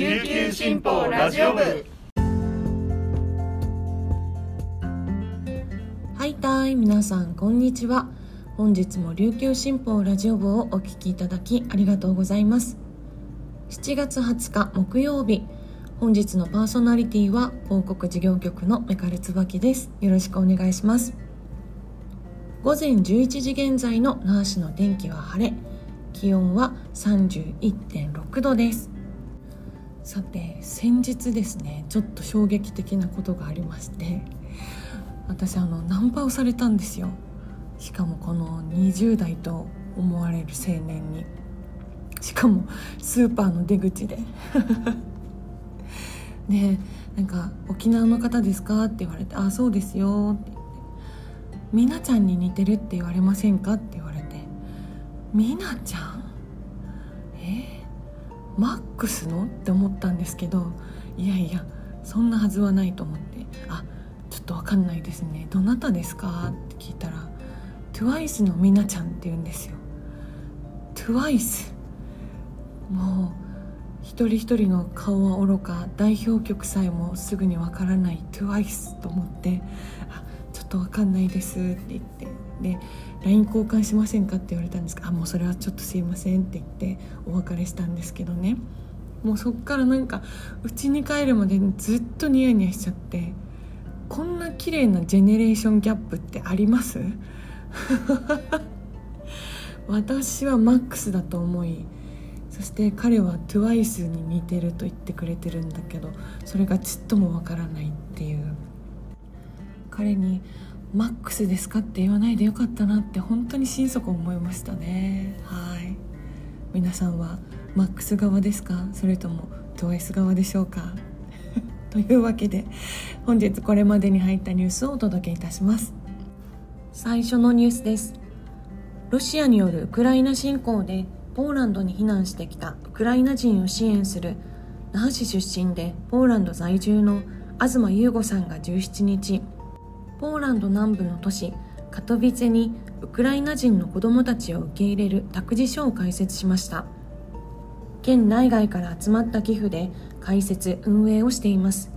琉球新報ラジオ部。はいたい皆さんこんにちは。本日も琉球新報ラジオ部をお聞きいただきありがとうございます。7月20日木曜日。本日のパーソナリティは広告事業局のメカル椿です。よろしくお願いします。午前11時現在の那覇市の天気は晴れ。気温は31.6度です。さて先日ですねちょっと衝撃的なことがありまして私あのナンパをされたんですよ。しかもこの20代と思われる青年に。しかもスーパーの出口で。でなんか「沖縄の方ですか?」って言われて「あそうですよ」ってって「みなちゃんに似てるって言われませんか?」って言われて「みなちゃん？え？ー、マックスの?」って思ったんですけどいやいやそんなはずはないと思って「あちょっと分かんないですねどなたですか?」って聞いたら「TWICE のみなちゃん」って言うんですよ TWICE もう一人一人の顔はおろか代表曲さえもすぐにわからない TWICE と思って「あちょっとわかんないです」って言ってで LINE 交換しませんかって言われたんですが「あもうそれはちょっとすいません」って言ってお別れしたんですけどね。もうそっからなんか家に帰るまでずっとニヤニヤしちゃってこんな綺麗なジェネレーションギャップってあります？私はマックスだと思いそして彼は TWICE に似てると言ってくれてるんだけどそれがちっともわからないっていう。彼に「マックスですか?」って言わないでよかったなって本当に心底思いましたね。はい。皆さんはマックス側ですか？それとも TWICE 側でしょうか？というわけで本日これまでに入ったニュースをお届けいたします。最初のニュースです。ロシアによるウクライナ侵攻でポーランドに避難してきたウクライナ人を支援する那覇市出身でポーランド在住の東優吾さんが17日ポーランド南部の都市カトビツェにウクライナ人の子どもたちを受け入れる託児所を開設しました。県内外から集まった寄付で開設運営をしています。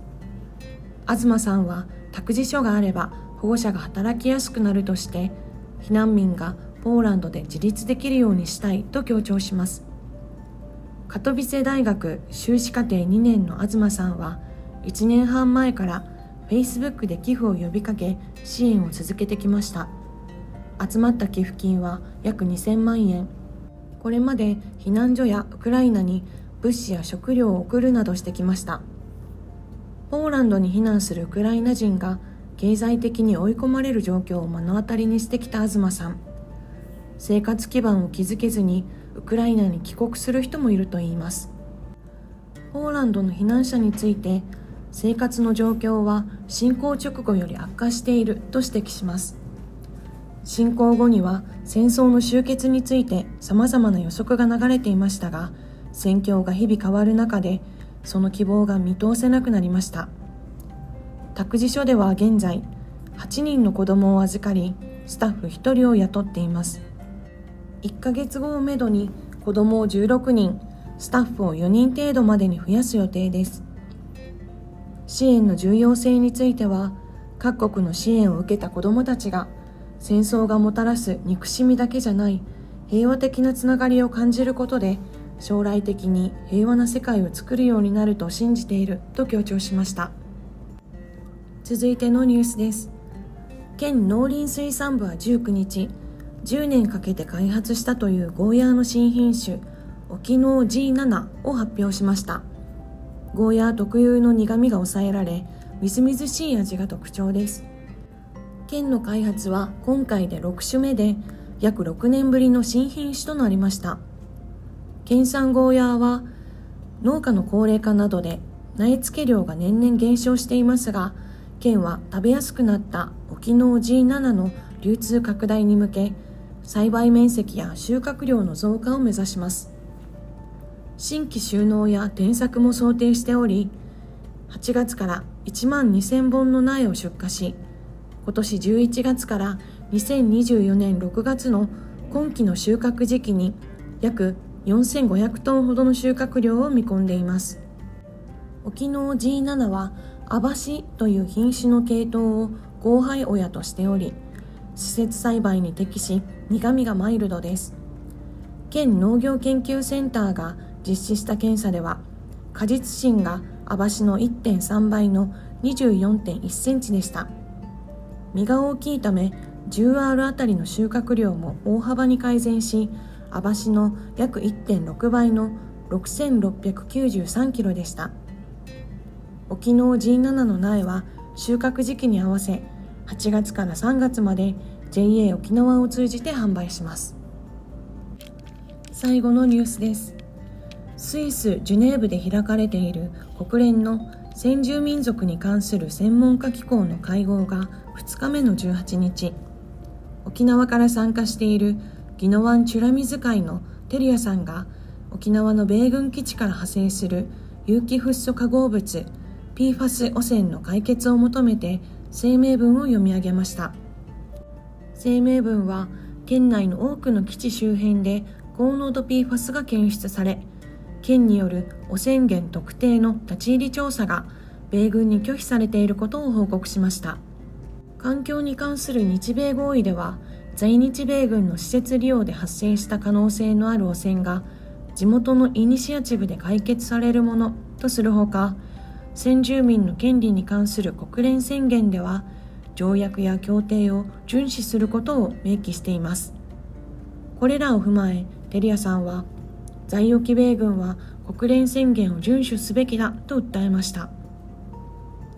東さんは託児所があれば保護者が働きやすくなるとして避難民がポーランドで自立できるようにしたいと強調します。カトビセ大学修士課程2年の東さんは1年半前から Facebook で寄付を呼びかけ支援を続けてきました。集まった寄付金は約2000万円。これまで避難所やウクライナに物資や食料を送るなどしてきました。ポーランドに避難するウクライナ人が経済的に追い込まれる状況を目の当たりにしてきた東さん。生活基盤を築けずにウクライナに帰国する人もいるといいます。ポーランドの避難者について生活の状況は侵攻直後より悪化していると指摘します。侵攻後には戦争の終結について様々な予測が流れていましたが戦況が日々変わる中でその希望が見通せなくなりました。託児所では現在8人の子供を預かりスタッフ1人を雇っています。1ヶ月後をめどに子供を16人スタッフを4人程度までに増やす予定です。支援の重要性については各国の支援を受けた子どもたちが戦争がもたらす憎しみだけじゃない平和的なつながりを感じることで将来的に平和な世界を作るようになると信じていると強調しました。続いてのニュースです。県農林水産部は19日10年かけて開発したというゴーヤーの新品種沖縄 G7 を発表しました。ゴーヤー特有の苦みが抑えられみずみずしい味が特徴です。県の開発は今回で6種目で約6年ぶりの新品種となりました。県産ゴーヤーは農家の高齢化などで苗付け量が年々減少していますが県は食べやすくなった沖縄 G7 の流通拡大に向け栽培面積や収穫量の増加を目指します。新規収納や転作も想定しており8月から1万2000本の苗を出荷し今年11月から2024年6月の今期の収穫時期に約4500トンほどの収穫量を見込んでいます。沖縄 G7 は網走という品種の系統を交配親としており施設栽培に適し苦みがマイルドです。県農業研究センターが実施した検査では果実芯が網走の1.3倍の24.1センチでした。実が大きいため 10R あたりの収穫量も大幅に改善し網走の約1.6倍の6693キロでした。沖縄 G7 の苗は収穫時期に合わせ8月から3月まで JA 沖縄を通じて販売します。最後のニュースです。スイス・ジュネーブで開かれている国連の先住民族に関する専門家機構の会合が2日目の18日沖縄から参加している宜野湾チュラミズ会のテリアさんが沖縄の米軍基地から派生する有機フッ素化合物 PFAS 汚染の解決を求めて声明文を読み上げました。声明文は県内の多くの基地周辺で高濃度 PFAS が検出され県による汚染源特定の立ち入り調査が米軍に拒否されていることを報告しました。環境に関する日米合意では在日米軍の施設利用で発生した可能性のある汚染が地元のイニシアチブで解決されるものとするほか先住民の権利に関する国連宣言では条約や協定を遵守することを明記しています。これらを踏まえテリアさんは在沖米軍は国連宣言を遵守すべきだと訴えました。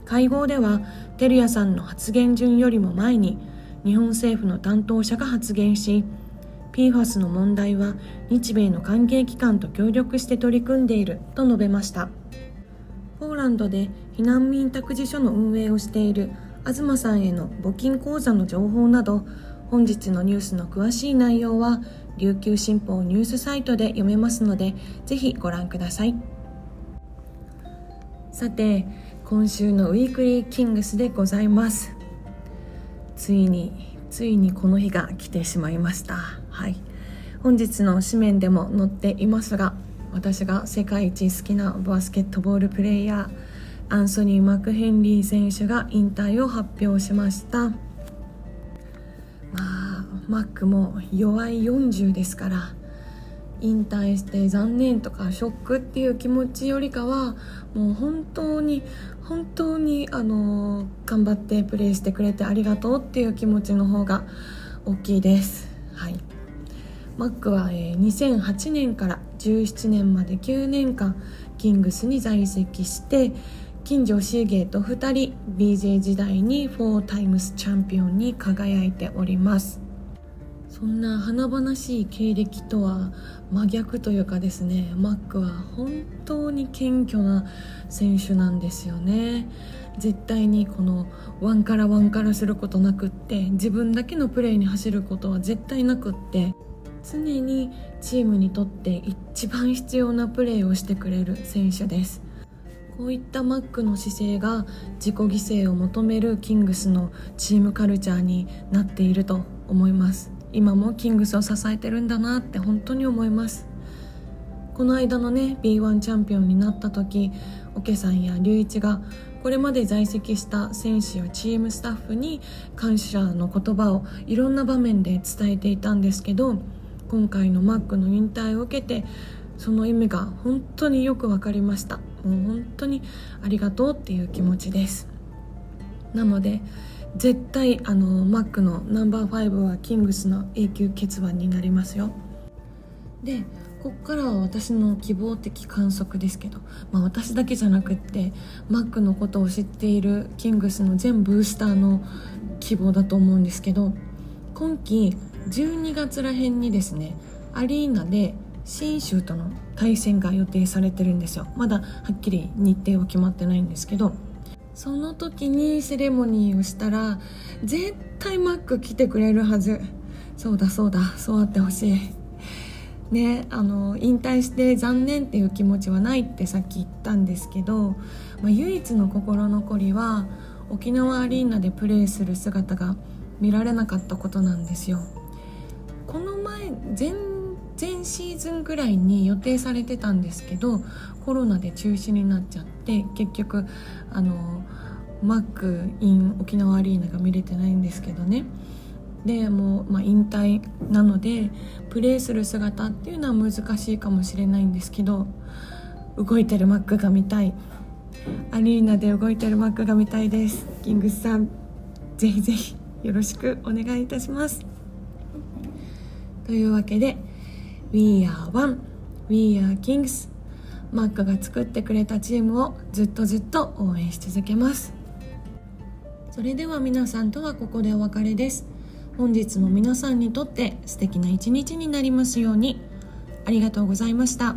会合ではテリアさんの発言順よりも前に日本政府の担当者が発言し PFAS の問題は日米の関係機関と協力して取り組んでいると述べました。ポーランドで避難民託児所の運営をしている東さんへの募金口座の情報など本日のニュースの詳しい内容は琉球新報ニュースサイトで読めますのでぜひご覧ください。さて今週のウィークリーキングスでございます。ついについにこの日が来てしまいました。はい。本日の紙面でも載っていますが私が世界一好きなバスケットボールプレーヤーアンソニー・マクヘンリー選手が引退を発表しました。マックも弱い40ですから引退して残念とかショックっていう気持ちよりかはもう本当に本当にあの頑張ってプレーしてくれてありがとうっていう気持ちの方が大きいです。はい。マックは、えー、2008年から17年まで9年間キングスに在籍して金城シーゲーと2人 BJ 時代に4タイムスチャンピオンに輝いております。そんな華々しい経歴とは真逆というかですねマックは本当に謙虚な選手なんですよね。絶対にこのワンからワンからすることなくって自分だけのプレーに走ることは絶対なくって常にチームにとって一番必要なプレーをしてくれる選手です。こういったマックの姿勢が自己犠牲を求めるキングスのチームカルチャーになっていると思います。今もキングスを支えてるんだなって本当に思います。この間のね B1 チャンピオンになった時桶さんや隆一がこれまで在籍した選手やチームスタッフに感謝の言葉をいろんな場面で伝えていたんですけど今回のマックの引退を受けてその意味が本当によく分かりました。もう本当にありがとうっていう気持ちです。なので絶対あのマックのナンバー5はキングスの永久欠番になりますよ。でここからは私の希望的観測ですけど、まあ、私だけじゃなくってマックのことを知っているキングスの全ブースターの希望だと思うんですけど今季12月らへんにですねアリーナで信州との対戦が予定されてるんですよ。まだはっきり日程は決まってないんですけどその時にセレモニーをしたら絶対マック来てくれるはず。そうだそうだそうあってほしい。ねあの引退して残念っていう気持ちはないってさっき言ったんですけど、まあ、唯一の心残りは沖縄アリーナでプレーする姿が見られなかったことなんですよ。この前前シーズンぐらいに予定されてたんですけどコロナで中止になっちゃって結局あのマック in 沖縄アリーナが見れてないんですけどね。でもう、まあ、引退なのでプレーする姿っていうのは難しいかもしれないんですけど動いてるマックが見たい。アリーナで動いてるマックが見たいです。キングスさんぜひぜひよろしくお願いいたします。というわけで We are one. We are kings. マックが作ってくれたチームをずっとずっと応援し続けます。それでは皆さんとはここでお別れです。本日も皆さんにとって素敵な一日になりますように。ありがとうございました。